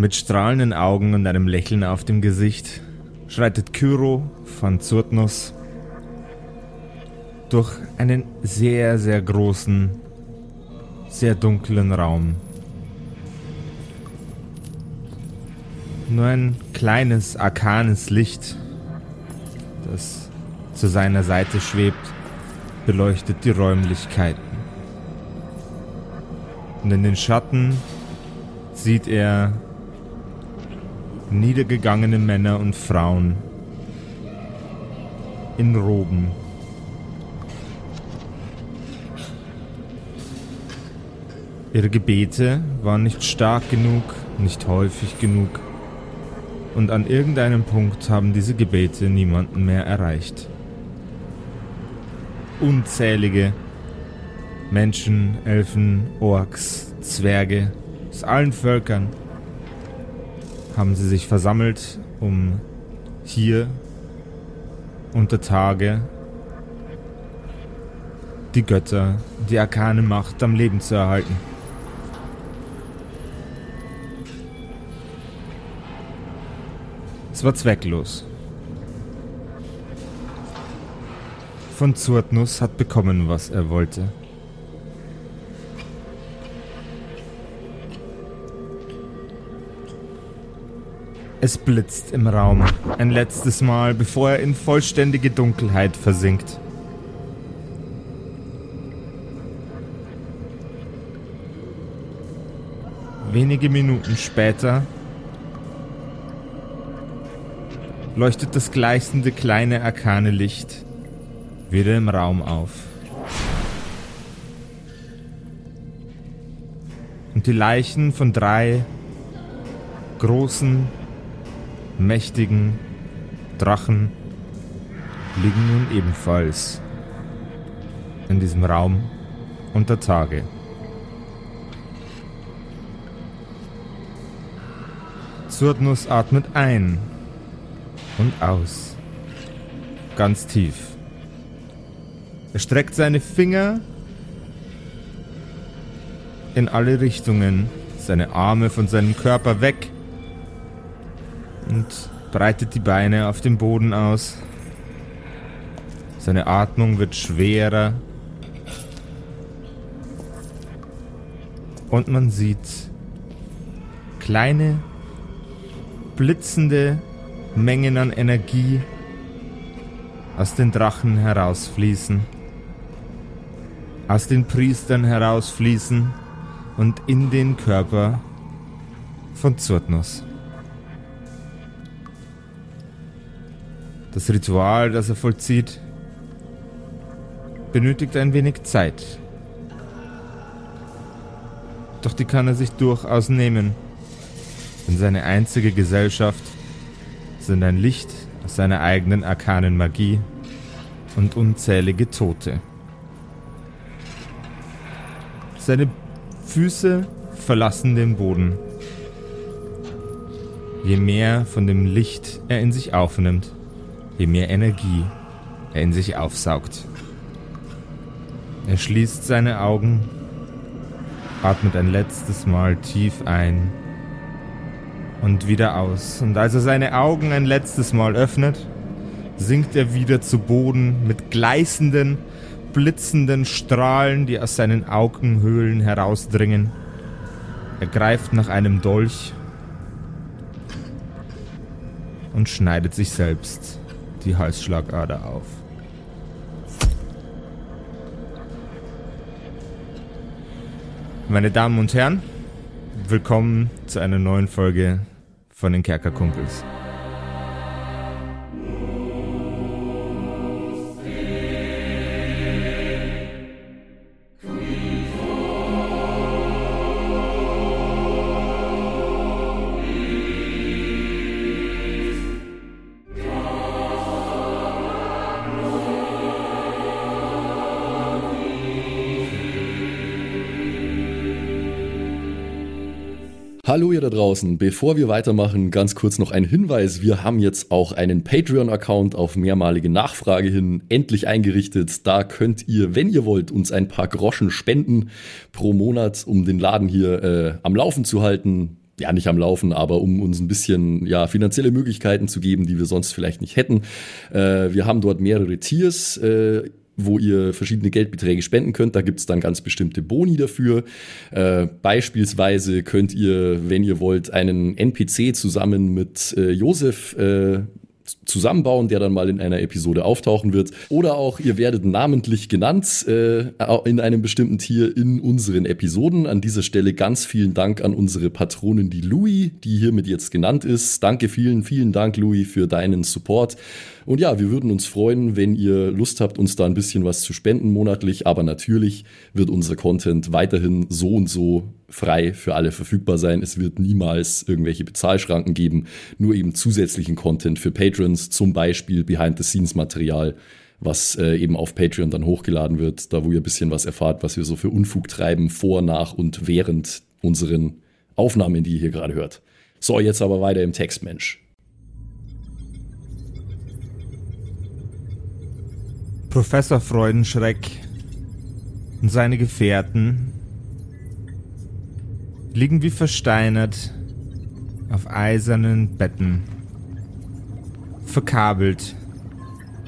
Mit strahlenden Augen und einem Lächeln auf dem Gesicht schreitet Kyro von Zurtnus durch einen sehr, sehr großen, sehr dunklen Raum. Nur ein kleines, arkanes Licht, das zu seiner Seite schwebt, beleuchtet die Räumlichkeiten. Und in den Schatten sieht er niedergegangene Männer und Frauen in Roben. Ihre Gebete waren nicht stark genug, nicht häufig genug, und an irgendeinem Punkt haben diese Gebete niemanden mehr erreicht. Unzählige Menschen, Elfen, Orks, Zwerge aus allen Völkern haben sie sich versammelt, um hier unter Tage die Götter, die arkane Macht am Leben zu erhalten. Es war zwecklos. Von Zurtnus hat bekommen, was er wollte. Es blitzt im Raum, ein letztes Mal, bevor er in vollständige Dunkelheit versinkt. Wenige Minuten später leuchtet das gleißende kleine arkane Licht wieder im Raum auf. Und die Leichen von drei großen, mächtigen Drachen liegen nun ebenfalls in diesem Raum unter Tage. Zurdnuss atmet ein und aus. Ganz tief. Er streckt seine Finger in alle Richtungen, seine Arme von seinem Körper weg und breitet die Beine auf dem Boden aus. Seine Atmung wird schwerer. Und man sieht kleine, blitzende Mengen an Energie aus den Drachen herausfließen, aus den Priestern herausfließen und in den Körper von Zurtnus. Das Ritual, das er vollzieht, benötigt ein wenig Zeit. Doch die kann er sich durchaus nehmen, denn seine einzige Gesellschaft sind ein Licht aus seiner eigenen arkanen Magie und unzählige Tote. Seine Füße verlassen den Boden. Je mehr von dem Licht er in sich aufnimmt, je mehr Energie er in sich aufsaugt. Er schließt seine Augen, atmet ein letztes Mal tief ein und wieder aus. Und als er seine Augen ein letztes Mal öffnet, sinkt er wieder zu Boden mit gleißenden, blitzenden Strahlen, die aus seinen Augenhöhlen herausdringen. Er greift nach einem Dolch und schneidet sich selbst die Halsschlagader auf. Meine Damen und Herren, willkommen zu einer neuen Folge von den Kerkerkumpels. Hallo ihr da draußen, bevor wir weitermachen, ganz kurz noch ein Hinweis. Wir haben jetzt auch einen Patreon-Account auf mehrmalige Nachfrage hin endlich eingerichtet. Da könnt ihr, wenn ihr wollt, uns ein paar Groschen spenden pro Monat, um den Laden hier äh, am Laufen zu halten. ja nicht am Laufen, aber um uns ein bisschen ja finanzielle Möglichkeiten zu geben, die wir sonst vielleicht nicht hätten. Äh, wir haben dort mehrere Tiers. Äh, wo ihr verschiedene Geldbeträge spenden könnt. Da gibt es dann ganz bestimmte Boni dafür. Äh, beispielsweise könnt ihr, wenn ihr wollt, einen NPC zusammen mit äh, Josef äh, zusammenbauen, der dann mal in einer Episode auftauchen wird. Oder auch ihr werdet namentlich genannt äh, in einem bestimmten Tier in unseren Episoden. An dieser Stelle ganz vielen Dank an unsere Patronin, die Louis, die hiermit jetzt genannt ist. Danke vielen, vielen Dank, Louis, für deinen Support. Und ja, wir würden uns freuen, wenn ihr Lust habt, uns da ein bisschen was zu spenden monatlich. Aber natürlich wird unser Content weiterhin so und so frei für alle verfügbar sein. Es wird niemals irgendwelche Bezahlschranken geben, nur eben zusätzlichen Content für Patrons, zum Beispiel Behind-the-Scenes-Material, was äh, eben auf Patreon dann hochgeladen wird, da wo ihr ein bisschen was erfahrt, was wir so für Unfug treiben, vor, nach und während unseren Aufnahmen, die ihr hier gerade hört. So, jetzt aber weiter im Text, Mensch. Professor Freudenschreck und seine Gefährten liegen wie versteinert auf eisernen Betten, verkabelt,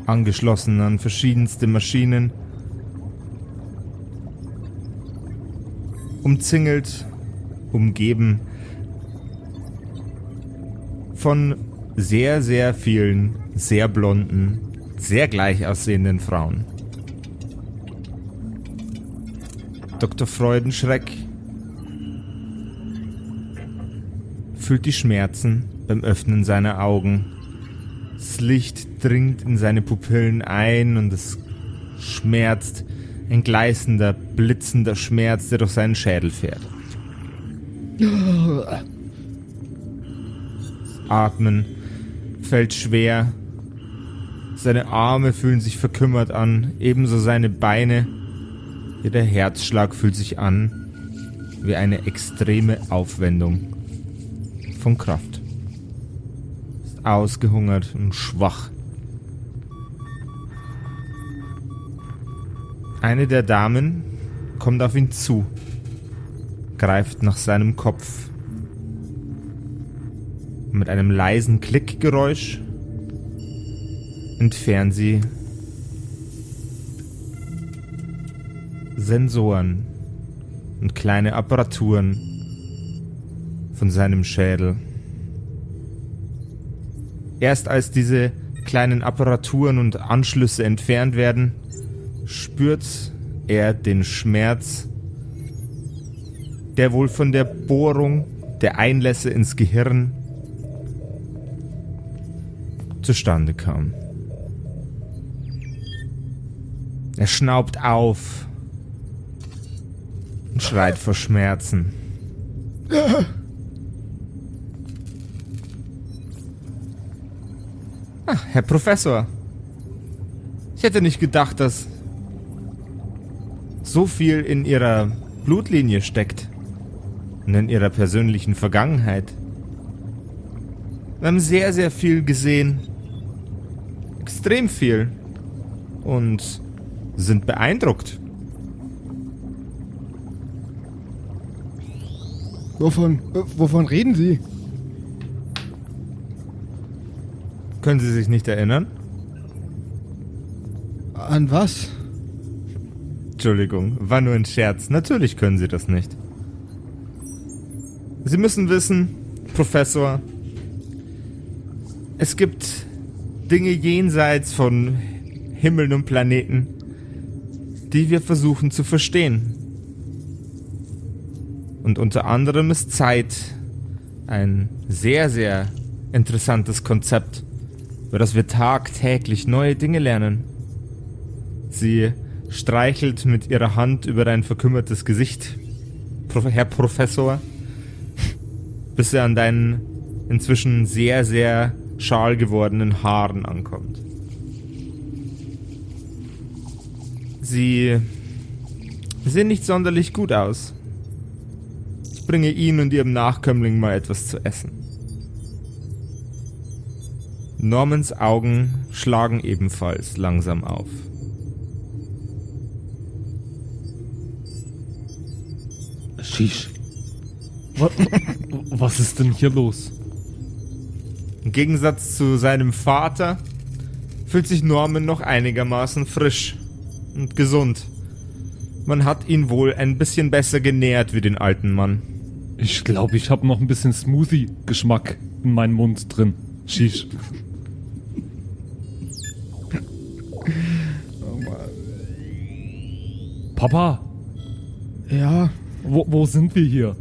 angeschlossen an verschiedenste Maschinen, umzingelt, umgeben von sehr, sehr vielen, sehr blonden, sehr gleich aussehenden Frauen. Dr. Freudenschreck fühlt die Schmerzen beim Öffnen seiner Augen. Das Licht dringt in seine Pupillen ein und es schmerzt. Ein gleißender, blitzender Schmerz, der durch seinen Schädel fährt. Das Atmen fällt schwer. Seine Arme fühlen sich verkümmert an, ebenso seine Beine. Jeder Herzschlag fühlt sich an wie eine extreme Aufwendung von Kraft. Ist ausgehungert und schwach. Eine der Damen kommt auf ihn zu, greift nach seinem Kopf. Mit einem leisen Klickgeräusch entfernt sie Sensoren und kleine Apparaturen von seinem Schädel. Erst als diese kleinen Apparaturen und Anschlüsse entfernt werden, spürt er den Schmerz, der wohl von der Bohrung der Einlässe ins Gehirn zustande kam. Er schnaubt auf und schreit vor Schmerzen. Ach, Herr Professor. Ich hätte nicht gedacht, dass so viel in Ihrer Blutlinie steckt und in Ihrer persönlichen Vergangenheit. Wir haben sehr, sehr viel gesehen. Extrem viel. Und sind beeindruckt. Wovon, äh, wovon reden Sie? Können Sie sich nicht erinnern? An was? Entschuldigung, war nur ein Scherz. Natürlich können Sie das nicht. Sie müssen wissen, Professor, es gibt Dinge jenseits von Himmeln und Planeten, die wir versuchen zu verstehen. Und unter anderem ist Zeit ein sehr, sehr interessantes Konzept über das wir tagtäglich neue Dinge lernen. Sie streichelt mit ihrer Hand über dein verkümmertes Gesicht, Herr Professor, bis er an deinen inzwischen sehr, sehr schal gewordenen Haaren ankommt. Sie sehen nicht sonderlich gut aus. Ich bringe Ihnen und Ihrem Nachkömmling mal etwas zu essen. Normans Augen schlagen ebenfalls langsam auf. Sheesh. Was, ist denn hier los? Im Gegensatz zu seinem Vater fühlt sich Norman noch einigermaßen frisch und gesund. Man hat ihn wohl ein bisschen besser genährt wie den alten Mann. Ich glaube, ich habe noch ein bisschen Smoothie-Geschmack in meinem Mund drin. Shish. Papa, Ja, wo, wo sind wir hier?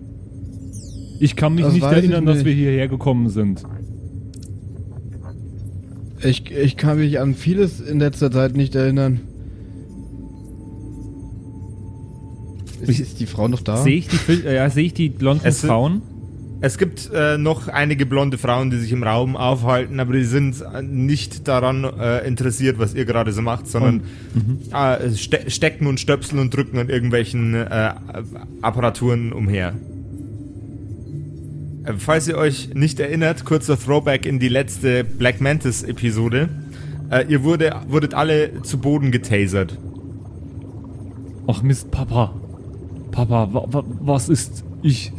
Ich kann mich Das nicht erinnern, dass wir hierher gekommen sind. ich, ich kann mich an vieles in letzter Zeit nicht erinnern. Ist, ist die Frau noch da? Sehe ich die, ja, sehe ich die blonden Frauen? Es gibt äh, noch einige blonde Frauen, die sich im Raum aufhalten, aber die sind äh, nicht daran äh, interessiert, was ihr gerade so macht, sondern äh, ste stecken und stöpseln und drücken an irgendwelchen äh, Apparaturen umher. Äh, falls ihr euch nicht erinnert, kurzer Throwback in die letzte Black Mantis Episode. Äh, ihr wurde, wurdet alle zu Boden getasert. Ach Mist, Papa. Papa, wa, wa, was ist ich?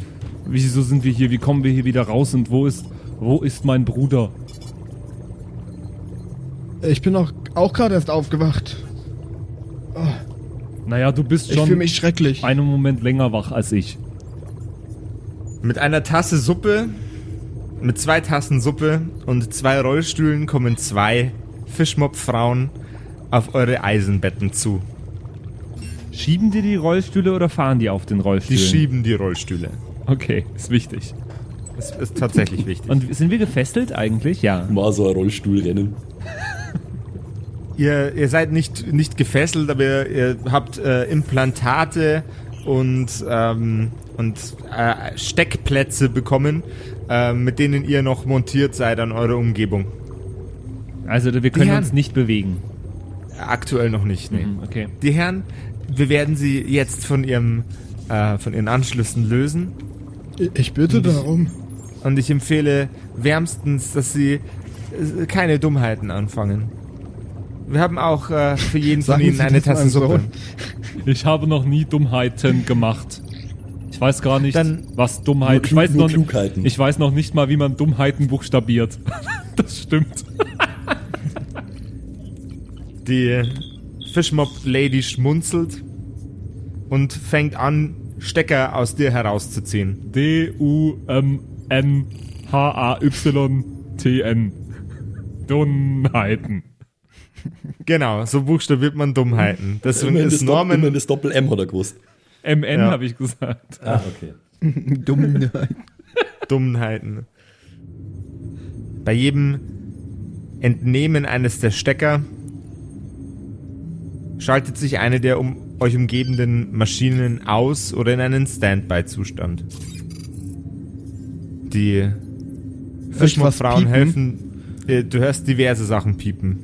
Wieso sind wir hier? Wie kommen wir hier wieder raus? Und wo ist, wo ist mein Bruder? Ich bin auch, auch gerade erst aufgewacht. Naja, du bist Ich fühle schon mich schrecklich. einen Moment länger wach als ich. Mit einer Tasse Suppe, mit zwei Tassen Suppe und zwei Rollstühlen kommen zwei Fischmob-Frauen auf eure Eisenbetten zu. Schieben die die Rollstühle oder fahren die auf den Die Rollstühlen? schieben die Rollstühle. Okay, ist wichtig. Das ist tatsächlich wichtig. Und sind wir gefesselt eigentlich? Ja. Mal so ein Rollstuhlrennen. ihr, ihr seid nicht, nicht gefesselt, aber ihr, habt äh, Implantate und, ähm, und äh, Steckplätze bekommen, äh, mit denen ihr noch montiert seid an eure Umgebung. Also wir können uns nicht bewegen. Aktuell noch nicht, nee. Mhm, Okay. Die Herren, wir werden sie jetzt von ihrem äh, von ihren Anschlüssen lösen Ich, ich bitte darum. und ich empfehle wärmstens, dass sie äh, keine Dummheiten anfangen. Wir haben auch äh, für jeden von ihnen eine Tasse Suppe. Ich habe noch nie Dummheiten gemacht. Ich weiß gar nicht, Dann- was Dummheit. Nur ich weiß noch, Klugheiten. ich weiß noch nicht mal, wie man Dummheiten buchstabiert. das stimmt. Die Fischmob-Lady schmunzelt und fängt an, Stecker aus dir herauszuziehen. D U M N H A Y T N. Dummheiten. Genau, so buchstabiert man Dummheiten. Deswegen Immerhin ist Norman immerhin das Doppel-M hat er gewusst. M N Ja. habe ich gesagt. Ah, okay. Dumm. Dummheiten. Bei jedem Entnehmen eines der Stecker schaltet sich eine der um euch umgebenden Maschinen aus oder in einen Standby-Zustand. Die piepen? helfen. äh, Du hörst diverse Sachen piepen.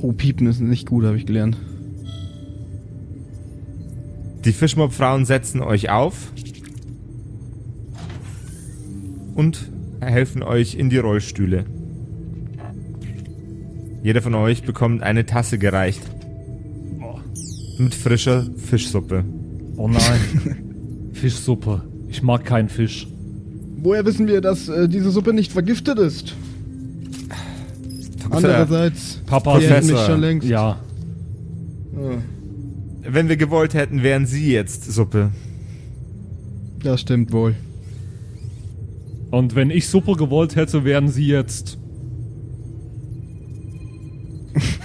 Oh, piepen ist nicht gut, habe ich gelernt. Die Fischmob-Frauen setzen euch auf und helfen euch in die Rollstühle. Jeder von euch bekommt eine Tasse gereicht. Mit frischer Fischsuppe. Oh nein. Fischsuppe. Ich mag keinen Fisch. Woher wissen wir, dass äh, diese Suppe nicht vergiftet ist? Andererseits, Papa, hätten mich Professor. schon längst. Ja. Ah, Wenn wir gewollt hätten, wären sie jetzt Suppe. das stimmt wohl. Und wenn ich Suppe gewollt hätte, wären sie jetzt.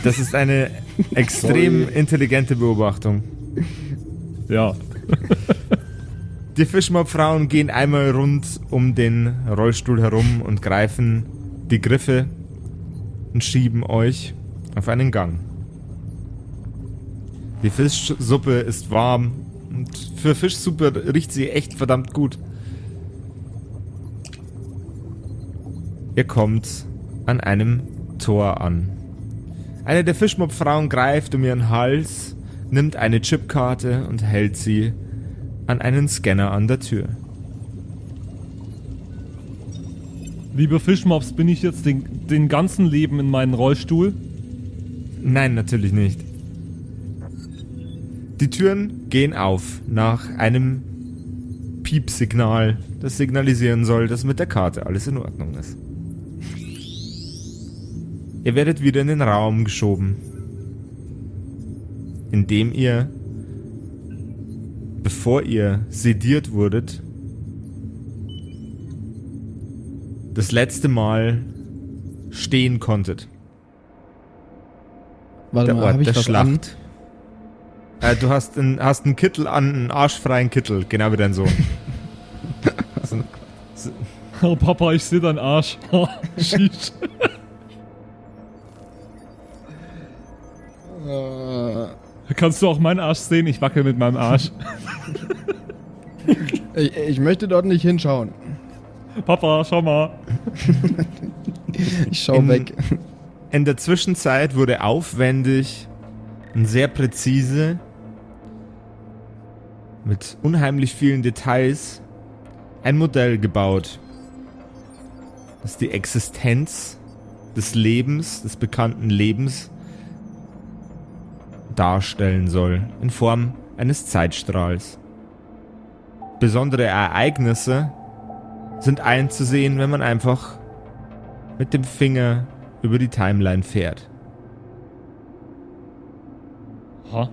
Das ist eine extrem Sorry. intelligente Beobachtung. Ja. Die Fischmob-Frauen gehen einmal rund um den Rollstuhl herum und greifen die Griffe und schieben euch auf einen Gang. Die Fischsuppe ist warm und für Fischsuppe riecht sie echt verdammt gut. Ihr kommt an einem Tor an. Eine der Fischmob-Frauen greift um ihren Hals, nimmt eine Chipkarte und hält sie an einen Scanner an der Tür. Liebe Fischmobs, bin ich jetzt den, den ganzen Leben in meinen Rollstuhl? Nein, natürlich nicht. Die Türen gehen auf nach einem Piepsignal, das signalisieren soll, dass mit der Karte alles in Ordnung ist. Ihr werdet wieder in den Raum geschoben, in dem ihr, bevor ihr sediert wurdet, das letzte Mal stehen konntet. Warte der mal, Ort hab ich der? Schlacht. Äh, du hast einen, hast einen Kittel an, einen arschfreien Kittel, genau wie dein Sohn. so, so, Oh, Papa, ich sehe deinen Arsch. Sheesh. Kannst du auch meinen Arsch sehen? Ich wackel mit meinem Arsch. ich, ich möchte dort nicht hinschauen. Papa, schau mal. Ich schau In- weg. In der Zwischenzeit wurde aufwendig und sehr präzise mit unheimlich vielen Details ein Modell gebaut, das die Existenz des Lebens, des bekannten Lebens darstellen soll, in Form eines Zeitstrahls. Besondere Ereignisse sind einzusehen, wenn man einfach mit dem Finger über die Timeline fährt. Ha?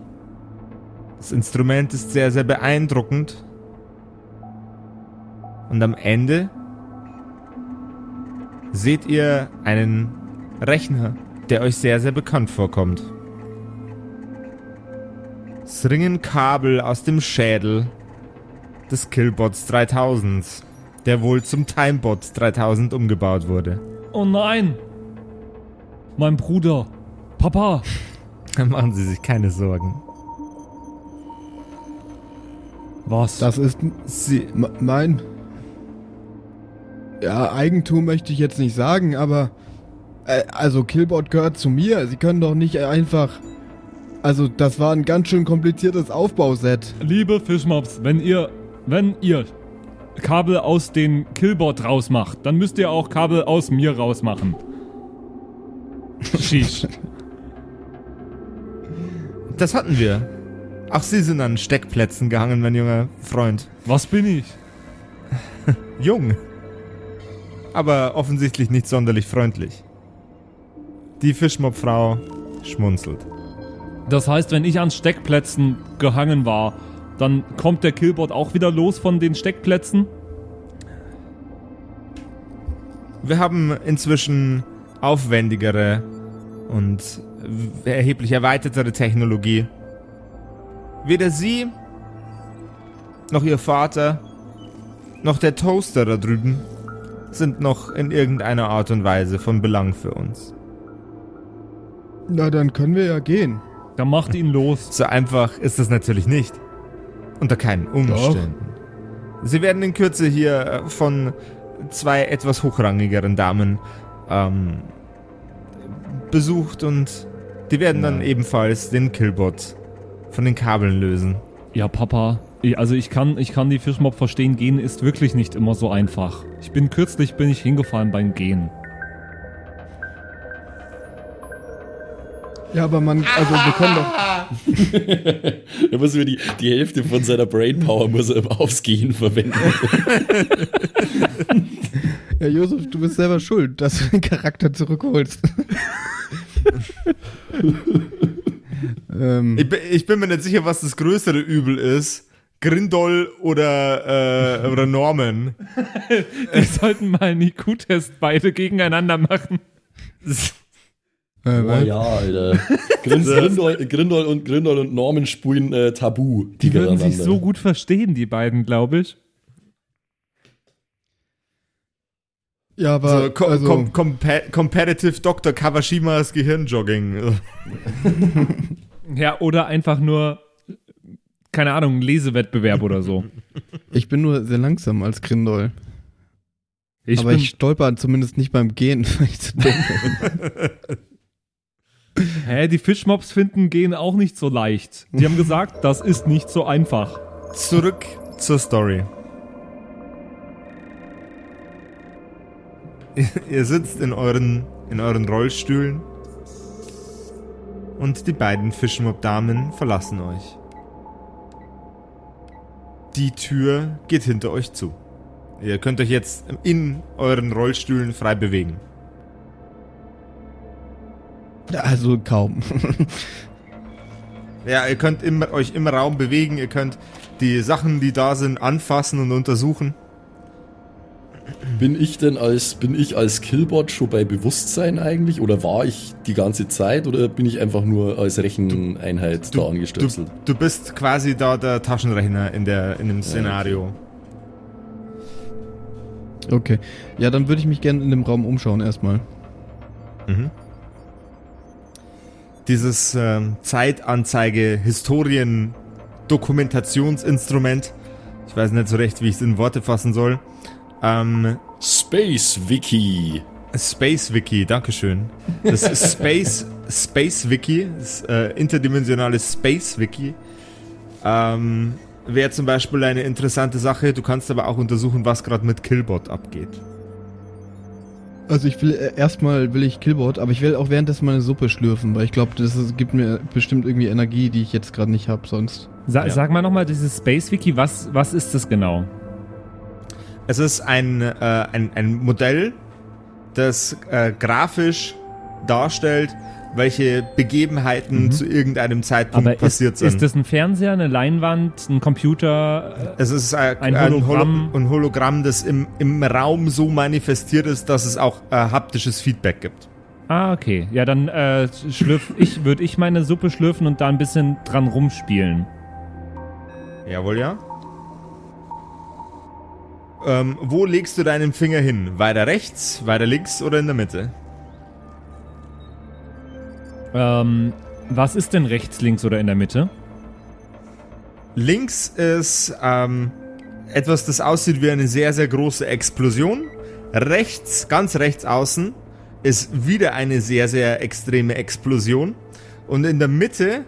Das Instrument ist sehr, sehr beeindruckend. Und am Ende seht ihr einen Rechner, der euch sehr, sehr bekannt vorkommt. Es ringen Kabel aus dem Schädel des Killbots 3000, der wohl zum Timebot 3000 umgebaut wurde. Oh nein! Mein Bruder. Papa. Machen Sie sich keine Sorgen. Was? Das ist Sie, mein. Ja, Eigentum möchte ich jetzt nicht sagen, aber. Äh, also, Killbot gehört zu mir. Sie können doch nicht einfach. Also, das war ein ganz schön kompliziertes Aufbauset. Liebe Fischmops, wenn ihr, wenn ihr Kabel aus den Killbot rausmacht, dann müsst ihr auch Kabel aus mir rausmachen. Sheesh. Das hatten wir. Ach, Sie sind an Steckplätzen gehangen, mein junger Freund. Was bin ich? Jung. Aber offensichtlich nicht sonderlich freundlich. Die Fischmob-Frau schmunzelt. Das heißt, wenn ich an Steckplätzen gehangen war, dann kommt der Killbot auch wieder los von den Steckplätzen? Wir haben inzwischen aufwendigere und erheblich erweitertere Technologie. Weder Sie, noch Ihr Vater, noch der Toaster da drüben sind noch in irgendeiner Art und Weise von Belang für uns. Na, dann können wir ja gehen. Dann macht ihn los. So einfach ist es natürlich nicht. Unter keinen Umständen. Sie werden in Kürze hier äh, von zwei etwas hochrangigeren Damen ähm, besucht und die werden dann ebenfalls den Killbot von den Kabeln lösen. Ja, Papa. Ich, also ich kann, ich kann die Fischmob verstehen, gehen ist wirklich nicht immer so einfach. Ich bin kürzlich bin ich hingefallen beim Gehen. Ja, aber man. Also, wir können doch. Da müssen wir die, die Hälfte von seiner Brainpower muss er aufs Gehen verwenden. Ja, Josef, du bist selber schuld, dass du den Charakter zurückholst. ähm, Ich, bin- ich bin mir nicht sicher, was das größere Übel ist. Grindol oder, äh, oder Norman. Wir sollten mal einen IQ-Test beide gegeneinander machen. Äh, Oh ja, Alter. Grind, Grindol, Grindol, und, Grindol und Norman spulen äh, Tabu. Die würden sich so gut verstehen, die beiden, glaube ich. ja, aber. So, co also, com compa Competitive Dr. Kawashimas Gehirnjogging. Ja, oder einfach nur, keine Ahnung, ein Lesewettbewerb oder so. ich bin nur sehr langsam als Grindol. Ich aber bin, ich stolper zumindest nicht beim Gehen, weil ich zu dumm bin. Hä, die Fischmobs finden gehen auch nicht so leicht. Die haben gesagt, das ist nicht so einfach. Zurück zur Story. Ihr sitzt in euren, in euren Rollstühlen und die beiden Fischmob-Damen verlassen euch. die Tür geht hinter euch zu. Ihr könnt euch jetzt in euren Rollstühlen frei bewegen. Also kaum. Ja, ihr könnt im, euch im Raum bewegen, ihr könnt die Sachen, die da sind, anfassen und untersuchen. Bin ich denn als, bin ich als Killbot schon bei Bewusstsein eigentlich? Oder war ich die ganze Zeit? Oder bin ich einfach nur als Recheneinheit da angestöpselt? Du, du bist quasi da der Taschenrechner in, der, in dem Szenario. Okay. Ja, dann würde ich mich gerne in dem Raum umschauen erstmal. Mhm. Dieses ähm, Zeitanzeige, Historien, Dokumentationsinstrument. Ich weiß nicht so recht, wie ich es in Worte fassen soll. Ähm, Space Wiki. Space Wiki, Dankeschön. Das ist Space, Space Wiki, das äh, interdimensionales Space Wiki. Ähm, Wäre zum Beispiel eine interessante Sache. Du kannst aber auch untersuchen, was gerade mit Killbot abgeht. Also ich will äh, erstmal will ich Killboard, aber ich will auch währenddessen meine Suppe schlürfen, weil ich glaube, das ist, gibt mir bestimmt irgendwie Energie, die ich jetzt gerade nicht habe sonst. Sa Ja. Sag mal nochmal, dieses Space Wiki, was, was ist das genau? Es ist ein, äh, ein, ein Modell, das äh, grafisch darstellt, welche Begebenheiten zu irgendeinem Zeitpunkt Aber ist, passiert sind. ist das ein Fernseher, eine Leinwand, ein Computer? es ist äh, ein ein, Hologramm? Holo ein Hologramm, das im, im Raum so manifestiert ist, dass es auch äh, haptisches Feedback gibt. Ah, okay. Ja, dann äh, schlürf ich, würde ich meine Suppe schlürfen und da ein bisschen dran rumspielen. Jawohl, ja. Ähm, wo legst du deinen Finger hin? Weiter rechts, weiter links oder in der Mitte? Ähm, was ist denn rechts, links oder in der Mitte? Links ist ähm, etwas, das aussieht wie eine sehr, sehr große Explosion. Rechts, ganz rechts außen, ist wieder eine sehr, sehr extreme Explosion. Und in der Mitte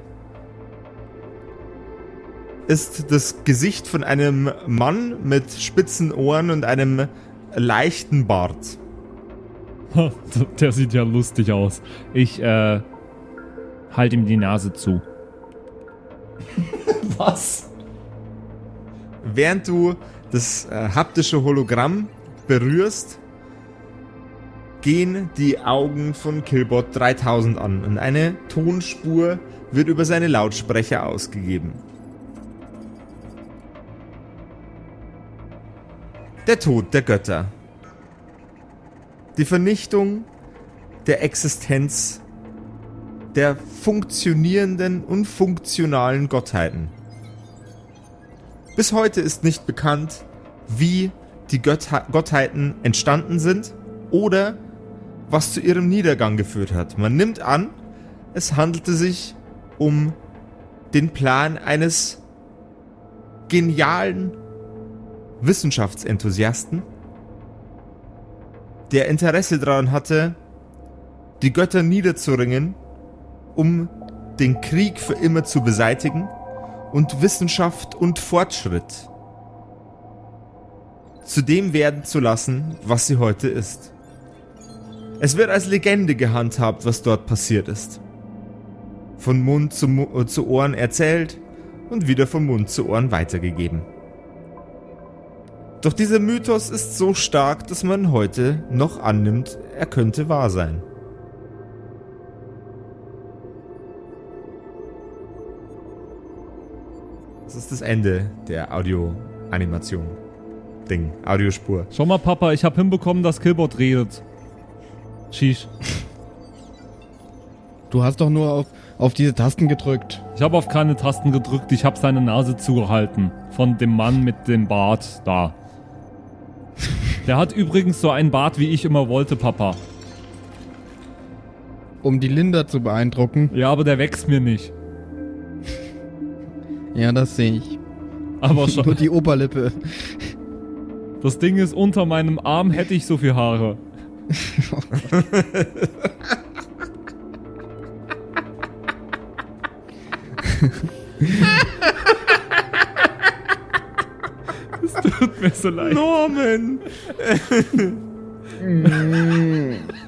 ist das Gesicht von einem Mann mit spitzen Ohren und einem leichten Bart. Der sieht ja lustig aus. Ich, äh, halt ihm die Nase zu. Was? Während du das äh, haptische Hologramm berührst, gehen die Augen von Killbot 3000 an und eine Tonspur wird über seine Lautsprecher ausgegeben. Der Tod der Götter. Die Vernichtung der Existenz der funktionierenden und funktionalen Gottheiten. Bis heute ist nicht bekannt, wie die Götter Gottheiten entstanden sind oder was zu ihrem Niedergang geführt hat. Man nimmt an, es handelte sich um den Plan eines genialen Wissenschaftsenthusiasten, der Interesse daran hatte, die Götter niederzuringen, um den Krieg für immer zu beseitigen und Wissenschaft und Fortschritt zu dem werden zu lassen, was sie heute ist. Es wird als Legende gehandhabt, was dort passiert ist. Von Mund zu, Mu äh, zu Ohren erzählt und wieder von Mund zu Ohren weitergegeben. Doch dieser Mythos ist so stark, dass man heute noch annimmt, er könnte wahr sein. Ist das Ende der Audio-Animation. Ding, Audiospur. Schau mal, Papa, ich hab hinbekommen, dass Killbot redet. Shish. Du hast doch nur auf, auf diese Tasten gedrückt. Ich habe auf keine Tasten gedrückt, ich habe seine Nase zugehalten. Von dem Mann mit dem Bart da. Der hat übrigens so einen Bart, wie ich immer wollte, Papa. Um die Linda zu beeindrucken. Ja, aber der wächst mir nicht. Ja, das sehe ich. Aber Nur schon. die Oberlippe. Das Ding ist, unter meinem Arm hätte ich so viel Haare. Es tut mir so leid. Norman!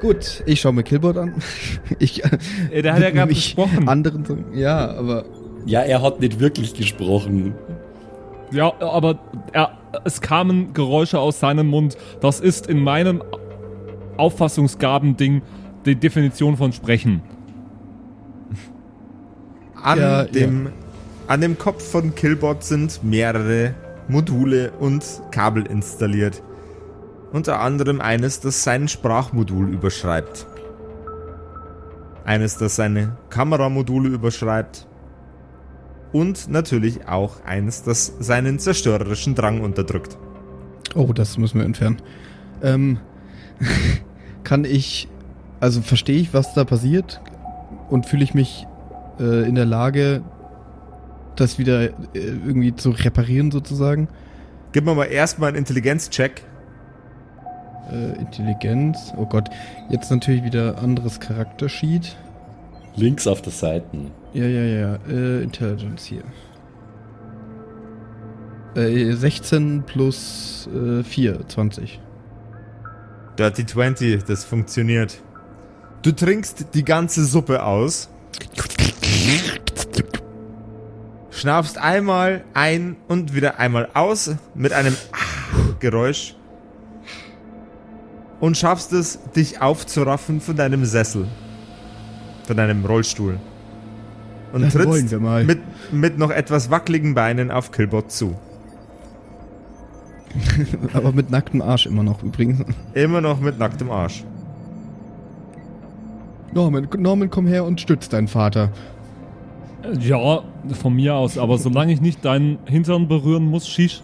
Gut, ich schaue mir Killbot an. Ich, Äh, der hat ja gerade gesprochen. Anderen, ja, aber Ja, er hat nicht wirklich gesprochen. Ja, aber er, es kamen Geräusche aus seinem Mund. Das ist in meinem Auffassungsgabending die Definition von Sprechen. An, Ja, dem, an dem Kopf von Killbot sind mehrere Module und Kabel installiert. Unter anderem eines, das sein Sprachmodul überschreibt. Eines, das seine Kameramodule überschreibt. Und natürlich auch eines, das seinen zerstörerischen Drang unterdrückt. Oh, das müssen wir entfernen. Ähm, kann ich, also verstehe ich, was da passiert und fühle ich mich äh, in der Lage, das wieder äh, irgendwie zu reparieren sozusagen? Gib mir mal erstmal einen Intelligenzcheck. Äh, Intelligenz, oh Gott, jetzt natürlich wieder anderes Charaktersheet. Links auf der Seite. Ja, ja, ja, äh, Intelligence hier. Äh, 16 plus äh, 4, 20. Dirty 20, das funktioniert. Du trinkst die ganze Suppe aus. Schnaufst einmal ein und wieder einmal aus mit einem Geräusch. Und schaffst es, dich aufzuraffen von deinem Sessel. Von deinem Rollstuhl. Und Das trittst wir mal. mit, mit noch etwas wackeligen Beinen auf Killbot zu. Aber mit nacktem Arsch immer noch übrigens. Immer noch mit nacktem Arsch. Norman, Norman, komm her und stütz deinen Vater. Ja, von mir aus, aber solange ich nicht deinen Hintern berühren muss, shish.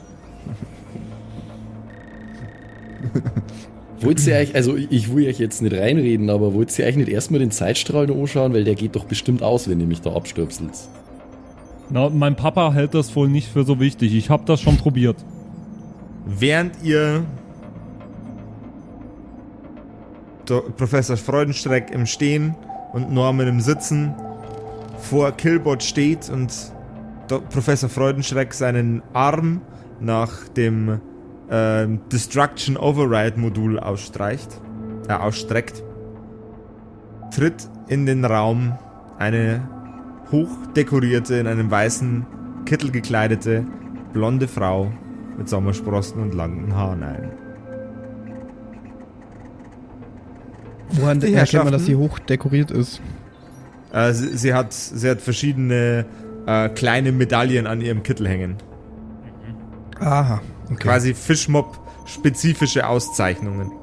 Wollt ihr euch, also ich will euch jetzt nicht reinreden, aber wollt ihr euch nicht erstmal den Zeitstrahl noch anschauen, weil der geht doch bestimmt aus, wenn ihr mich da abstöpselt. Na, mein Papa hält das wohl nicht für so wichtig. Ich habe das schon probiert. Während ihr Do Professor Freudenstreck im Stehen und Norman im Sitzen vor Killbot steht und Do Professor Freudenschreck seinen Arm nach dem ähm, Destruction Override Modul ausstreicht, äh, ausstreckt, tritt in den Raum eine hochdekorierte, in einem weißen Kittel gekleidete, blonde Frau mit Sommersprossen und langen Haaren ein. Woran erkennt man, dass sie hoch dekoriert ist? Äh, sie, sie, hat, sie hat verschiedene äh, kleine Medaillen an ihrem Kittel hängen. Aha. Okay. Quasi Fischmob-spezifische Auszeichnungen.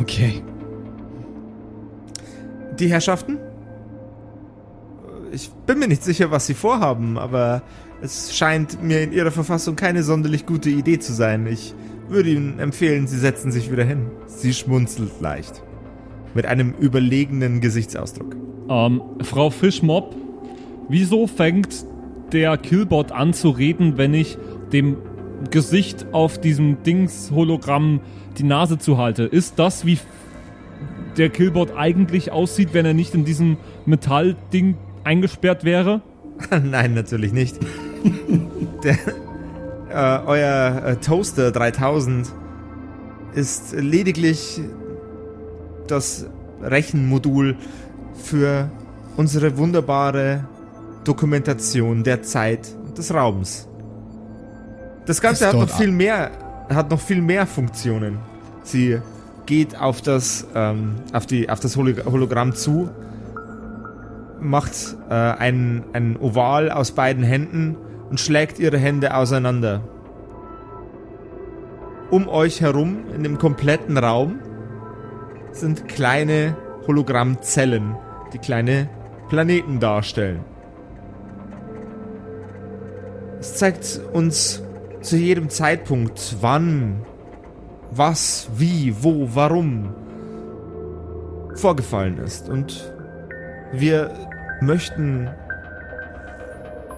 Okay. Die Herrschaften? Ich bin mir nicht sicher, was sie vorhaben, aber es scheint mir in ihrer Verfassung keine sonderlich gute Idee zu sein. Ich würde Ihnen empfehlen, Sie setzen sich wieder hin. Sie schmunzelt leicht. Mit einem überlegenen Gesichtsausdruck. Ähm, Frau Fischmob, wieso fängt der Killbot an zu reden, wenn ich dem Gesicht auf diesem Dings-Hologramm die Nase zuhalte? Ist das, wie der Killbot eigentlich aussieht, wenn er nicht in diesem Metallding eingesperrt wäre? Nein, natürlich nicht. Der, äh, euer äh, Toaster 3000 ist lediglich das Rechenmodul für unsere wunderbare Dokumentation der Zeit und des Raums. Das Ganze hat noch viel mehr, hat noch viel mehr Funktionen. Sie geht auf das, ähm, auf die, auf das Holo- Hologramm zu, macht äh, ein, ein Oval aus beiden Händen und schlägt ihre Hände auseinander. Um euch herum, in dem kompletten Raum, sind kleine Hologrammzellen, die kleine Planeten darstellen. Es zeigt uns zu jedem Zeitpunkt, wann, was, wie, wo, warum vorgefallen ist. Und wir möchten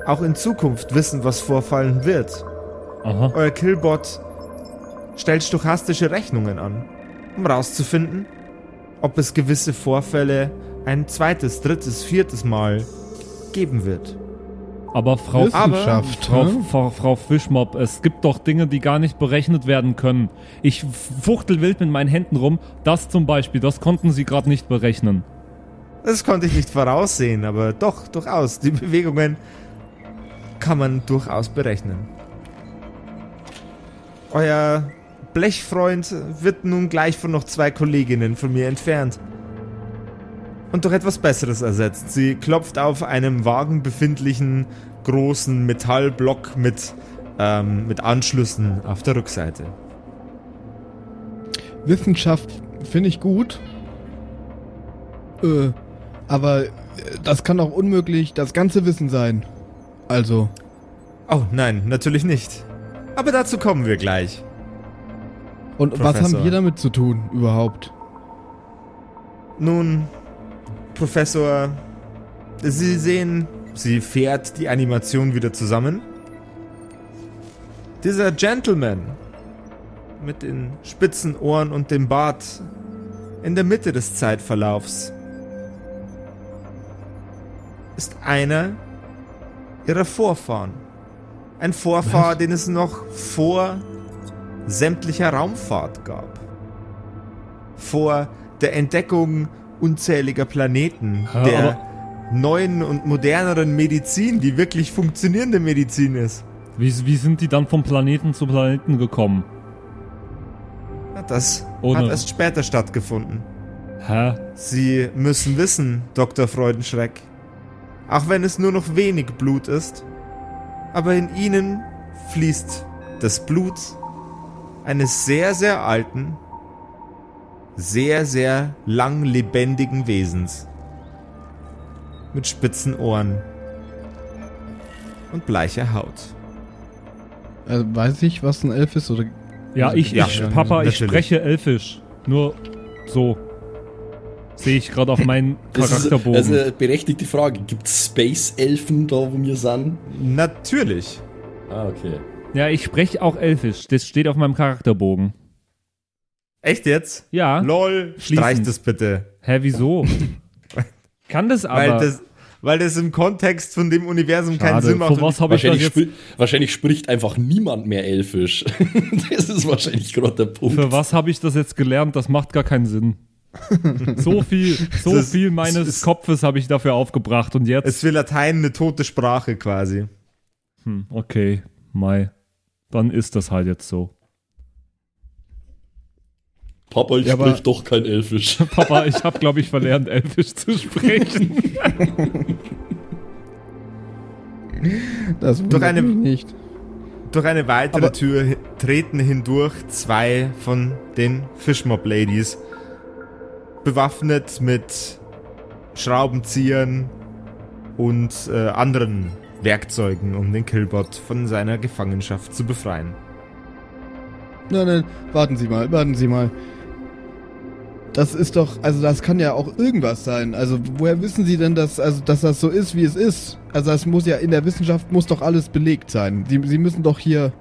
auch in Zukunft wissen, was vorfallen wird. Aha. Euer Killbot stellt stochastische Rechnungen an, um rauszufinden, ob es gewisse Vorfälle ein zweites, drittes, viertes Mal geben wird. Aber Frau, Wissenschaft. Frau, ne? Frau, Frau Fischmob, es gibt doch Dinge, die gar nicht berechnet werden können. Ich fuchtel wild mit meinen Händen rum. Das zum Beispiel, das konnten Sie gerade nicht berechnen. Das konnte ich nicht voraussehen, aber doch, durchaus. Die Bewegungen kann man durchaus berechnen. Euer Blechfreund wird nun gleich von noch zwei Kolleginnen von mir entfernt. Und durch etwas Besseres ersetzt. Sie klopft auf einem Wagen befindlichen großen Metallblock mit, ähm, mit Anschlüssen auf der Rückseite. Wissenschaft finde ich gut. Äh, aber äh, das kann auch unmöglich das ganze Wissen sein. Also, Oh nein, natürlich nicht. Aber dazu kommen wir gleich. und was Professor. haben wir damit zu tun überhaupt? Nun, Professor, Sie sehen, sie fährt die Animation wieder zusammen. Dieser Gentleman mit den spitzen Ohren und dem Bart in der Mitte des Zeitverlaufs ist einer ihrer Vorfahren. Ein Vorfahr, den es noch vor sämtlicher Raumfahrt gab. Vor der Entdeckung unzähliger Planeten, Ja, der neuen und moderneren Medizin, die wirklich funktionierende Medizin ist. Wie, wie sind die dann vom Planeten zu Planeten gekommen? Ja, Das Ohne- hat erst später stattgefunden. Hä? Sie müssen wissen, Dr. Freudenschreck, auch wenn es nur noch wenig Blut ist, aber in ihnen fließt das Blut eines sehr, sehr alten, sehr, sehr lang lebendigen Wesens. Mit spitzen Ohren und bleicher Haut. Also, weiß ich, was ein Elf ist? Oder Ja, ich, Ja, ich Papa, ich spreche Elfisch. Nur so. Sehe ich gerade auf meinen Das ist Charakterbogen. also eine berechtigte Frage. Gibt es Space-Elfen da, wo wir sind? Natürlich. Ah, okay. ja, ich spreche auch Elfisch. Das steht auf meinem Charakterbogen. Echt jetzt? Ja. Lol, streich das bitte. Hä, wieso? Kann das Weil aber. das, weil das im Kontext von dem Universum keinen Schade. Sinn macht. Was habe ich da Wahrscheinlich, jetzt. spri wahrscheinlich spricht einfach niemand mehr Elfisch. das ist wahrscheinlich gerade der Punkt. Für was habe ich das jetzt gelernt? Das macht gar keinen Sinn. So viel, so Das- viel es meines ist- Kopfes habe ich dafür aufgebracht und jetzt. Es ist für Latein eine tote Sprache quasi. Hm, okay, Mai. Dann ist das halt jetzt so. Papa, ich Ja, sprich doch kein Elfisch. Papa, ich habe, glaube ich, verlernt, Elfisch zu sprechen. das Durch eine- nicht. Durch eine weitere Aber- Tür treten hindurch zwei von den Fishmob-Ladies. Bewaffnet mit Schraubenziehern und äh, anderen Werkzeugen, um den Killbot von seiner Gefangenschaft zu befreien. Nein, nein, warten Sie mal, warten Sie mal. Das ist doch, also das kann ja auch irgendwas sein. Also woher wissen Sie denn, dass, also, dass das so ist, wie es ist? Also das muss ja in der Wissenschaft muss doch alles belegt sein. Sie, Sie müssen doch hier.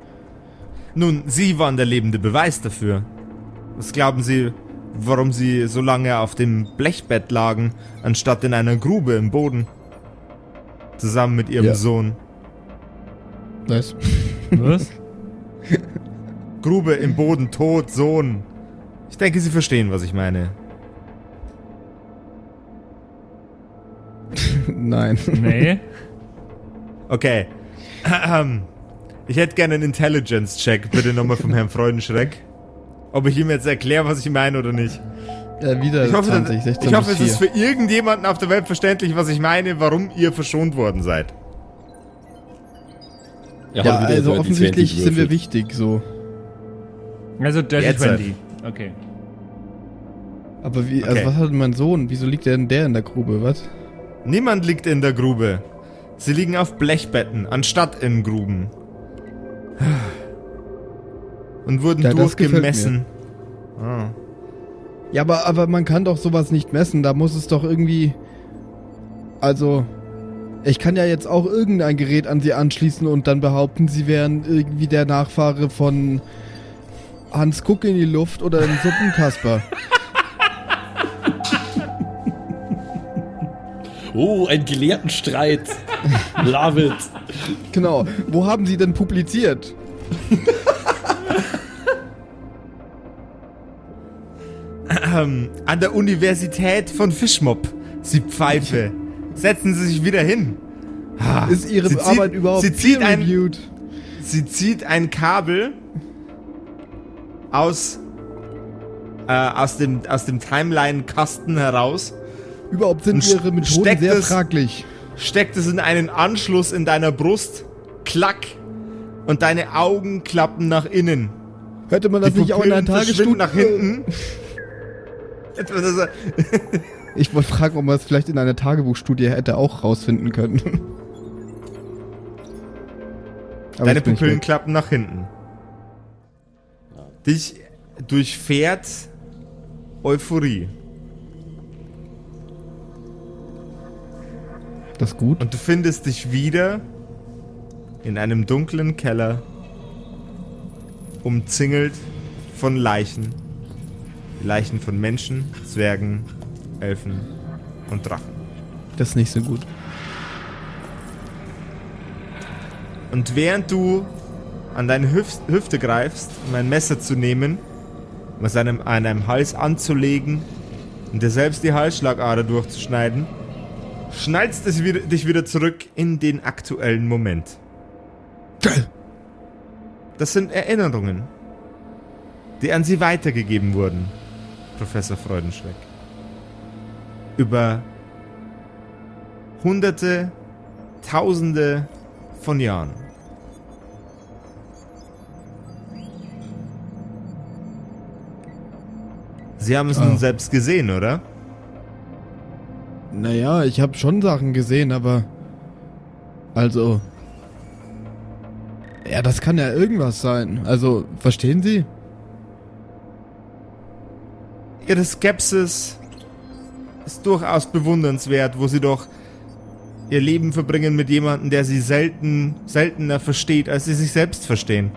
Nun, Sie waren der lebende Beweis dafür. Was glauben Sie, warum Sie so lange auf dem Blechbett lagen, anstatt in einer Grube im Boden? Zusammen mit Ihrem Ja. Sohn. Was? Was? Grube im Boden, tot, Sohn. Ich denke, Sie verstehen, was ich meine. Nein. Nee. Okay. Ich hätte gerne einen Intelligence-Check, bitte nochmal vom Herrn Freudenschreck. Ob ich ihm jetzt erkläre, was ich meine oder nicht. Ja, wieder Ich hoffe, 20, das- 16 ich hoffe es ist 4. für irgendjemanden auf der Welt verständlich, was ich meine, warum ihr verschont worden seid. Ja, wieder also offensichtlich 20 sind wir wichtig, so. Also Dirty Jetzt 20. Okay. Aber wie, also Okay. was hat mein Sohn? Wieso liegt denn der in der Grube, was? Niemand liegt in der Grube. Sie liegen auf Blechbetten, anstatt in Gruben. Und wurden Ja, durchgemessen. Ah. Ja, aber, aber man kann doch sowas nicht messen. Da muss es doch irgendwie. Also. Ich kann ja jetzt auch irgendein Gerät an sie anschließen und dann behaupten, sie wären irgendwie der Nachfahre von Hans Kuck in die Luft oder ein Suppenkasper. Oh, ein Gelehrtenstreit. Love it. Genau. Wo haben Sie denn publiziert? Ähm, an der Universität von Fischmob. Sie Pfeife. Setzen Sie sich wieder hin. Ist Ihre sie zieht- Arbeit überhaupt sie zieht ein? Sie zieht ein Kabel aus, äh, aus dem, aus dem Timeline-Kasten heraus, Überhaupt sind Ihre Methoden steckt sehr es- fraglich. steckt es in einen Anschluss in deiner Brust, klack, und deine Augen klappen nach innen. Hätte man das Die nicht auch in verschwinden Tagesstudie... nach hinten. Ich wollte fragen, ob man es vielleicht in einer Tagebuchstudie hätte auch rausfinden können. Aber Deine Pupillen klappen nach hinten. Dich durchfährt Euphorie. Das ist gut. Und du findest dich wieder in einem dunklen Keller, umzingelt von Leichen. Leichen von Menschen, Zwergen, Elfen und Drachen. Das ist nicht so gut. Und während du an deine Hüf Hüfte greifst, um ein Messer zu nehmen, um es einem, an deinem Hals anzulegen und dir selbst die Halsschlagader durchzuschneiden, schnallst es wieder, dich wieder zurück in den aktuellen Moment. Das sind Erinnerungen, die an sie weitergegeben wurden, Professor Freudenschreck. Über Hunderte, Tausende von Jahren. Sie haben es Ah. nun selbst gesehen, oder? Naja, ich habe schon Sachen gesehen, aber... Also... Ja, das kann ja irgendwas sein. Also, verstehen Sie? Ihre Skepsis ist durchaus bewundernswert, wo Sie doch Ihr Leben verbringen mit jemandem, der Sie selten, seltener versteht, als Sie sich selbst verstehen.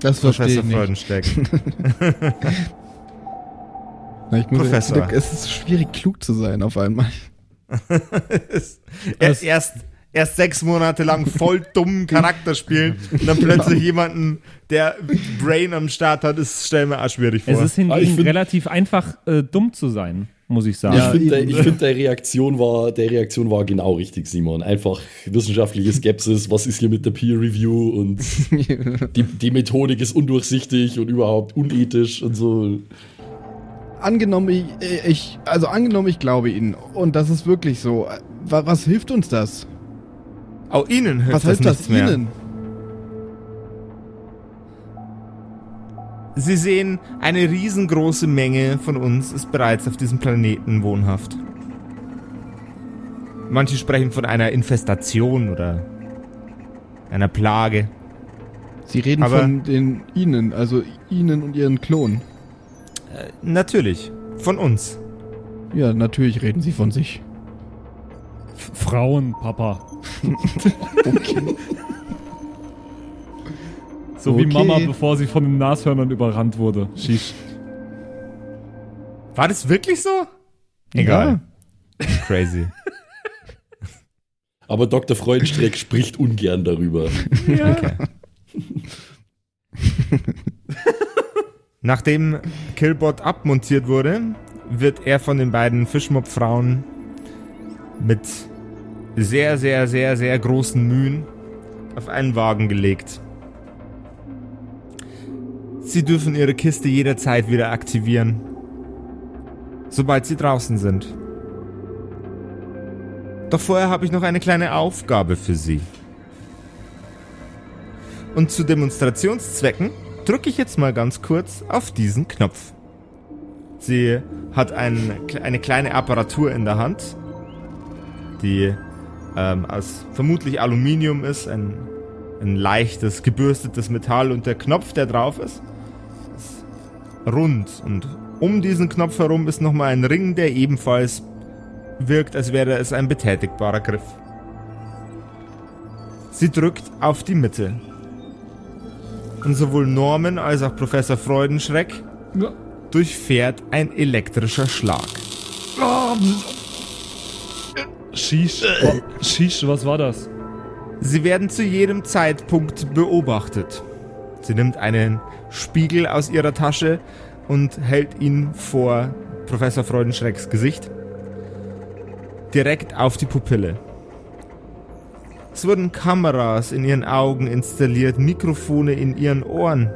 Das verstehe Professor ich nicht. Freudensteck. Na, ich muss Professor. Es ist schwierig, klug zu sein auf einmal. erst, erst, erst sechs Monate lang voll dummen Charakter spielen und dann plötzlich jemanden, der Brain am Start hat, ist, stell mir auch schwierig vor. Es ist Ah, hingegen find- relativ einfach, äh, dumm zu sein, muss ich sagen. Ja, ich finde, ich find, der Reaktion war, der Reaktion war genau richtig, Simon. Einfach wissenschaftliche Skepsis. Was ist hier mit der Peer Review und die, die Methodik ist undurchsichtig und überhaupt unethisch und so. Angenommen, ich, ich... Also, angenommen, ich glaube Ihnen. Und das ist wirklich so. Wa- Was hilft uns das? Auch Ihnen hilft Was das hilft das mehr. Ihnen? Sie sehen, eine riesengroße Menge von uns ist bereits auf diesem Planeten wohnhaft. Manche sprechen von einer Infestation oder einer Plage. Sie reden Aber- von den Ihnen, also Ihnen und Ihren Klon. Natürlich, von uns. Ja, natürlich reden Sie von sich. F- Frauen, Papa. So wie Okay. Mama, bevor sie von den Nashörnern überrannt wurde. Shish. War das wirklich so? Ja. Crazy. Aber Dr. Freudenstreck spricht ungern darüber. Nachdem Killbot abmontiert wurde, wird er von den beiden Fischmob-Frauen mit sehr, sehr, sehr, sehr großen Mühen auf einen Wagen gelegt. Sie dürfen ihre Kiste jederzeit wieder aktivieren, sobald sie draußen sind. Doch vorher habe ich noch eine kleine Aufgabe für Sie. Und zu Demonstrationszwecken drücke ich jetzt mal ganz kurz auf diesen Knopf. Sie hat ein, eine kleine Apparatur in der Hand, die ähm, aus vermutlich Aluminium ist, ein, ein leichtes, gebürstetes Metall und der Knopf, der drauf ist, ist rund und um diesen Knopf herum ist nochmal ein Ring, der ebenfalls wirkt, als wäre es ein betätigbarer Griff. Sie drückt auf die Mitte. Und sowohl Norman als auch Professor Freudenschreck durchfährt ein elektrischer Schlag. Shish, wa- Shish, was war das? Sie werden zu jedem Zeitpunkt beobachtet. Sie nimmt einen Spiegel aus ihrer Tasche und hält ihn vor Professor Freudenschrecks Gesicht. Direkt auf die Pupille. Es wurden Kameras in ihren Augen installiert, Mikrofone in ihren Ohren.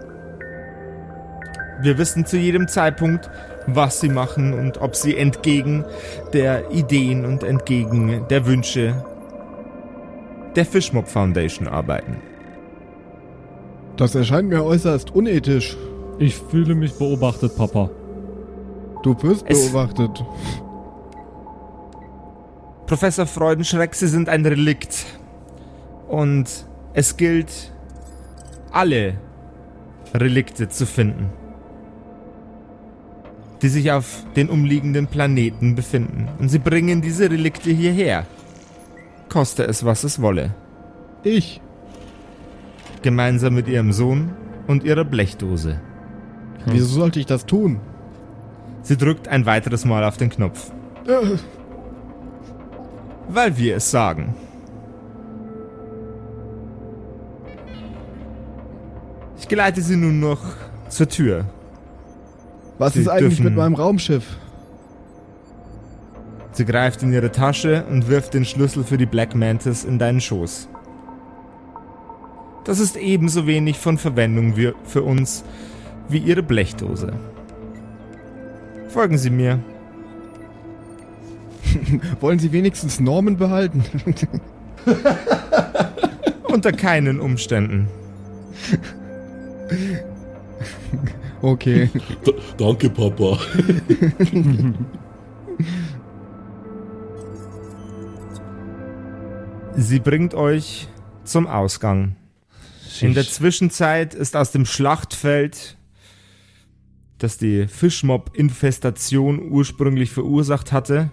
Wir wissen zu jedem Zeitpunkt, was sie machen und ob sie entgegen der Ideen und entgegen der Wünsche der Fishmob Foundation arbeiten. Das erscheint mir äußerst unethisch. Ich fühle mich beobachtet, Papa. Du wirst Es- beobachtet. Professor Freudenschreck, Sie sind ein Relikt. Und es gilt, alle Relikte zu finden, die sich auf den umliegenden Planeten befinden. Und Sie bringen diese Relikte hierher. Koste es, was es wolle. Ich. Gemeinsam mit Ihrem Sohn und Ihrer Blechdose. Wieso sollte ich das tun? Sie drückt ein weiteres Mal auf den Knopf. Äh, Weil wir es sagen. Geleite Sie nun noch zur Tür. Was Sie ist eigentlich mit meinem Raumschiff? Sie greift in ihre Tasche und wirft den Schlüssel für die Black Mantis in deinen Schoß. Das ist ebenso wenig von Verwendung für uns wie Ihre Blechdose. Folgen Sie mir. Wollen Sie wenigstens Normen behalten? Unter keinen Umständen. okay. D danke, Papa. Sie bringt euch zum Ausgang. In der Zwischenzeit ist aus dem Schlachtfeld, das die Fischmob-Infestation ursprünglich verursacht hatte,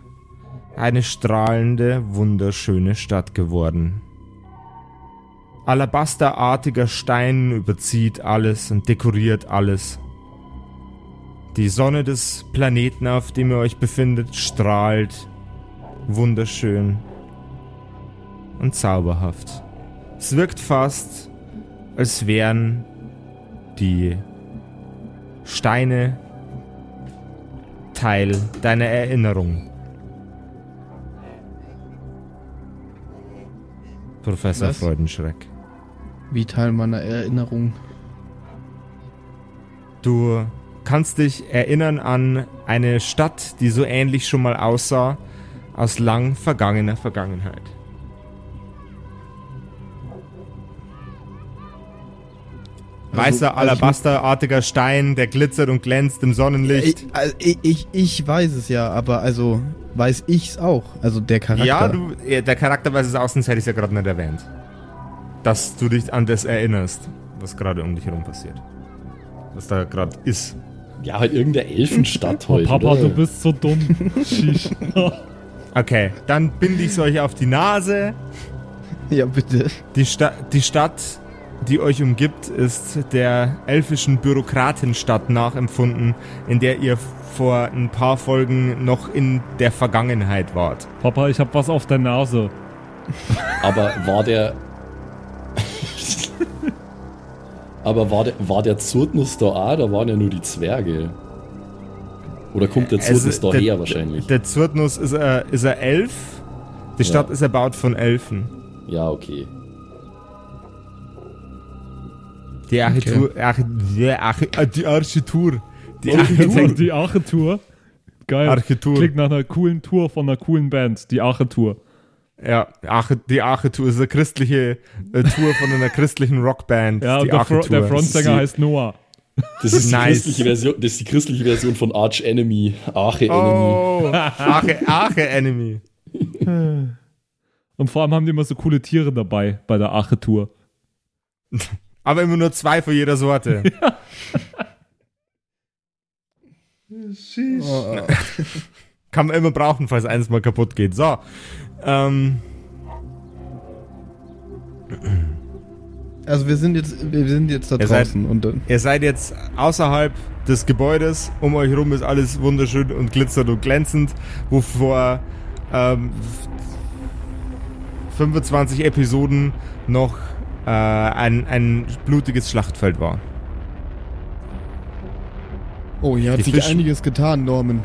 eine strahlende, wunderschöne Stadt geworden. Alabasterartiger Stein überzieht alles und dekoriert alles. Die Sonne des Planeten, auf dem ihr euch befindet, strahlt wunderschön und zauberhaft. Es wirkt fast, als wären die Steine Teil deiner Erinnerung. Professor Was? Freudenschreck. Wie Teil meiner Erinnerung. Du kannst dich erinnern an eine Stadt, die so ähnlich schon mal aussah, aus lang vergangener Vergangenheit. Also- Weißer, also alabasterartiger Stein, der glitzert und glänzt im Sonnenlicht. Ich, also ich, ich, ich weiß es ja, aber also weiß ich's auch. Also der Charakter. Ja, du, der Charakter weiß es aus, sonst hätte ich es ja gerade nicht erwähnt. Dass du dich an das erinnerst, was gerade um dich herum passiert. Was da gerade ist. Ja, halt irgendeine Elfenstadt Oh, heute. Papa, oder? du bist so dumm. Okay, dann binde ich es euch auf die Nase. Ja, bitte. Die, Sta die Stadt, die euch umgibt, ist der elfischen Bürokratenstadt nachempfunden, in der ihr vor ein paar Folgen noch in der Vergangenheit wart. Papa, ich hab was auf der Nase. Aber war der. Aber war der, war der Zurtnus da auch? Da waren ja nur die Zwerge. Oder kommt der Zurtnus Also, daher der- wahrscheinlich? Der Zurtnus ist, äh, ist er Elf. Die Ja. Stadt ist erbaut von Elfen. ja, okay. Die Architektur. Arch die, Arch äh, die Architektur. Die Architektur. die Arche-Tour. Geil. Architektur. Klingt nach einer coolen Tour von einer coolen Band. Die Arche-Tour. Ja, die Arche-Tour ist eine christliche äh, Tour von einer christlichen Rockband. Ja, die und der, Fro der Frontsänger heißt Noah. Das ist, die Nice. christliche Version, das ist die christliche Version von Arch Enemy. Arche Enemy. Oh, Arche, Arche Enemy. Und vor allem haben die immer so coole Tiere dabei bei der Arche-Tour. Aber immer nur zwei von jeder Sorte. Oh, Kann man immer brauchen, falls eins mal kaputt geht. So. Ähm, also wir sind jetzt, wir sind jetzt da Ihr seid- draußen und dann. ihr seid jetzt außerhalb des Gebäudes. Um euch rum ist alles wunderschön und glitzert und glänzend. Wovor ähm, 25 Episoden noch äh, ein, ein blutiges Schlachtfeld war. Oh, hier hat Die sich Fisch- einiges getan, Norman.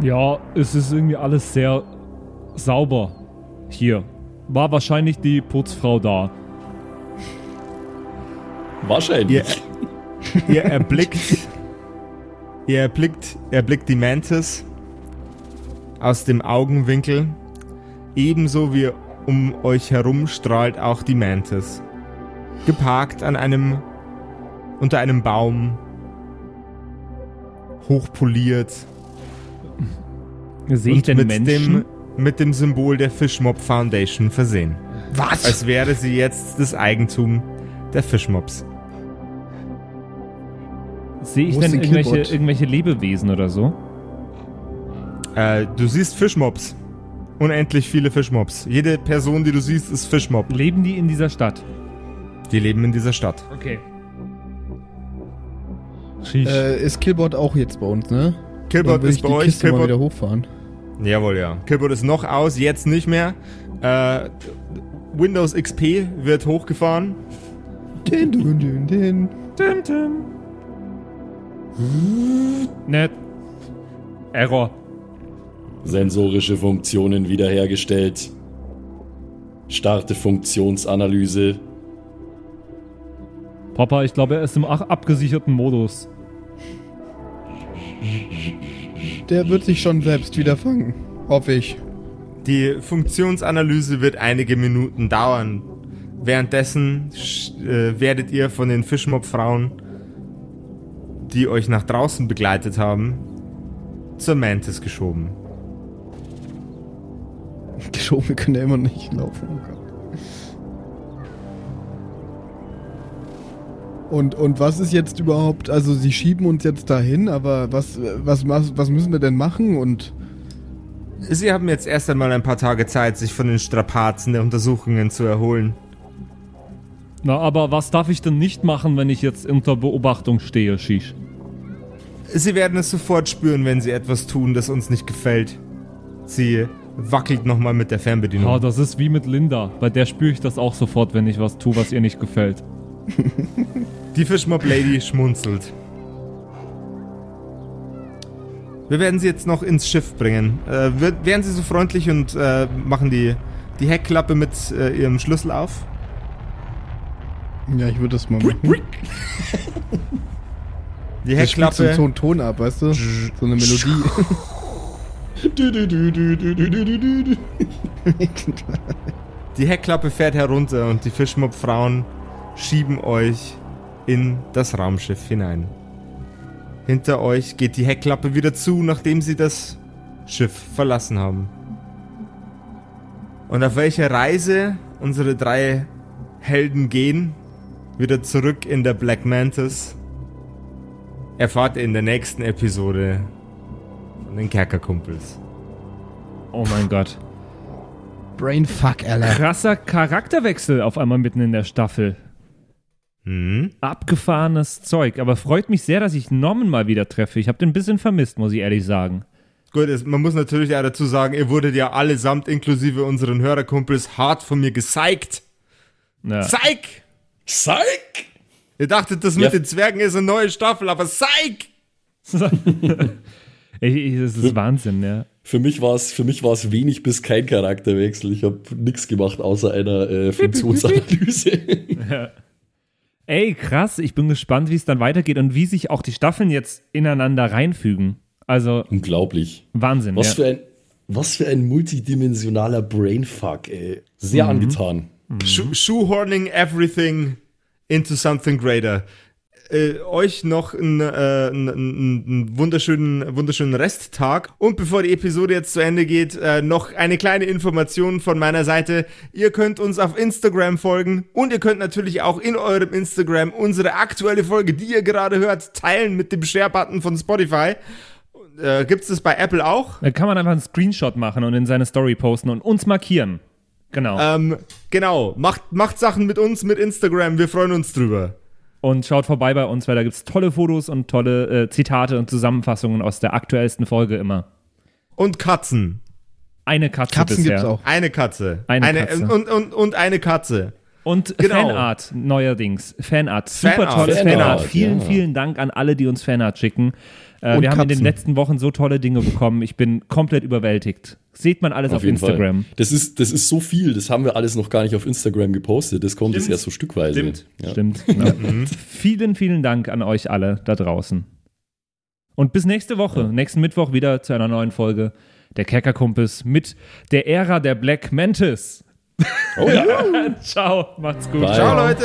Ja, es ist irgendwie alles sehr sauber hier. War wahrscheinlich die Putzfrau da. Wahrscheinlich. Ihr, ihr erblickt, ihr erblickt, erblickt die Mantis aus dem Augenwinkel. Ebenso wie um euch herum strahlt auch die Mantis. Geparkt an einem, unter einem Baum. Hochpoliert. Sehe ich und denn mit Menschen? dem, mit dem Symbol der Fishmob Foundation versehen. Was? Als wäre sie jetzt das Eigentum der Fishmobs. Sehe ich denn irgendwelche, irgendwelche Lebewesen oder so? Äh, du siehst Fischmobs. Unendlich viele Fischmobs. Jede Person, die du siehst, ist Fischmob. Leben die in dieser Stadt? Die leben in dieser Stadt. Okay. Äh, ist Killbot auch jetzt bei uns, ne? Killbot ist ich bei die euch. Kiste mal Killbot, wieder hochfahren. Jawohl, ja. Killbot ist noch aus, jetzt nicht mehr. Äh, Windows XP wird hochgefahren. Den, den, den, den. Tim, Tim. Nett. Error. Sensorische Funktionen wiederhergestellt. Starte Funktionsanalyse. Papa, ich glaube, er ist im ach- abgesicherten Modus. Der wird sich schon selbst wieder fangen. Hoffe ich. Die Funktionsanalyse wird einige Minuten dauern. Währenddessen äh, werdet ihr von den Fischmob-Frauen, die euch nach draußen begleitet haben, zur Mantis geschoben. Geschoben, wir können ja immer nicht laufen. Und, und was ist jetzt überhaupt, also sie schieben uns jetzt dahin, aber was, was, was, was müssen wir denn machen und Sie haben jetzt erst einmal ein paar Tage Zeit, sich von den Strapazen der Untersuchungen zu erholen. Na, aber was darf ich denn nicht machen, wenn ich jetzt unter Beobachtung stehe, Shish? Sie werden es sofort spüren, wenn Sie etwas tun, das uns nicht gefällt. Sie wackelt nochmal mit der Fernbedienung. Ja, das ist wie mit Linda. Bei der spüre ich das auch sofort, wenn ich was tue, was ihr nicht gefällt. Die Fischmob Lady schmunzelt. Wir werden sie jetzt noch ins Schiff bringen. Äh, wären Sie so freundlich und äh, machen die, die Heckklappe mit äh, Ihrem Schlüssel auf? Ja, ich würde das mal machen. Die Heckklappe. Das so einen Ton ab, weißt du? So eine Melodie. die Heckklappe fährt herunter und die Fischmob-Frauen schieben euch in das Raumschiff hinein. Hinter euch geht die Heckklappe wieder zu, nachdem sie das Schiff verlassen haben. Und auf welcher Reise unsere drei Helden gehen, wieder zurück in der Black Mantis, erfahrt ihr in der nächsten Episode von den Kerkerkumpels. Oh mein Gott. Brainfuck, Alter. Krasser Charakterwechsel auf einmal mitten in der Staffel. Hm? Abgefahrenes Zeug. Aber freut mich sehr, dass ich Norman mal wieder treffe. Ich habe den ein bisschen vermisst, muss ich ehrlich sagen. Gut, es, man muss natürlich auch dazu sagen, ihr wurdet ja allesamt inklusive unseren Hörerkumpels hart von mir gezeigt. Ja. Zeig! Psych! Ihr dachtet, das Ja. mit den Zwergen ist eine neue Staffel, aber zeig! Ich, ich, das ist Wahnsinn, ja. Für mich war es für mich war es wenig bis kein Charakterwechsel. Ich habe nichts gemacht außer einer äh, Funktionsanalyse. Ey, krass. Ich bin gespannt, wie es dann weitergeht und wie sich auch die Staffeln jetzt ineinander reinfügen. Also, Unglaublich. Wahnsinn, Was ja. für ein was für ein multidimensionaler Brainfuck, ey. Sehr angetan. Sho shoehorning everything into something greater. Äh, euch noch einen, äh, einen, einen, wunderschönen, wunderschönen Resttag. Und bevor die Episode jetzt zu Ende geht, äh, noch eine kleine Information von meiner Seite. Ihr könnt uns auf Instagram folgen und ihr könnt natürlich auch in eurem Instagram unsere aktuelle Folge, die ihr gerade hört, teilen mit dem Share-Button von Spotify. Äh, Gibt es das bei Apple auch? Da kann man einfach einen Screenshot machen und in seine Story posten und uns markieren. Genau. Ähm, genau, macht, macht Sachen mit uns, mit Instagram, wir freuen uns drüber. Und schaut vorbei bei uns, weil da gibt es tolle Fotos und tolle äh, Zitate und Zusammenfassungen aus der aktuellsten Folge immer. Und Katzen. Eine Katze Katzen bisher. gibt's auch. Eine Katze. Eine Katze. Und, und, und eine Katze. Und Genau. Fanart neuerdings. Fanart. Super Fanart. tolles Fanart. Fanart, Vielen, ja. vielen Dank an alle, die uns Fanart schicken. Äh, Und wir haben in den Katzen. letzten Wochen so tolle Dinge bekommen. Ich bin komplett überwältigt. Seht man alles auf, jeden Instagram. Fall. Das ist, das ist so viel, das haben wir alles noch gar nicht auf Instagram gepostet. Das kommt jetzt erst so stückweise. Stimmt. Ja. Stimmt. Ja. vielen, vielen Dank an euch alle da draußen. Und bis nächste Woche, nächsten Mittwoch wieder zu einer neuen Folge der Kerkerkumpels mit der Ära der Black Mantis. Oh ja. Ciao, macht's gut. Bye. Ciao, Leute.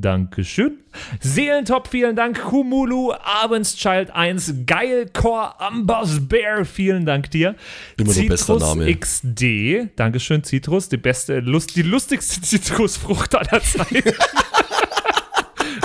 Dankeschön. Seelentop, vielen Dank. Kumulu, Abendschild 1, Geilcore, Amboss Bear, vielen Dank dir. Immer Citrus Name. XD, Dankeschön, Citrus, die beste, Lust, die lustigste Zitrusfrucht aller Zeiten.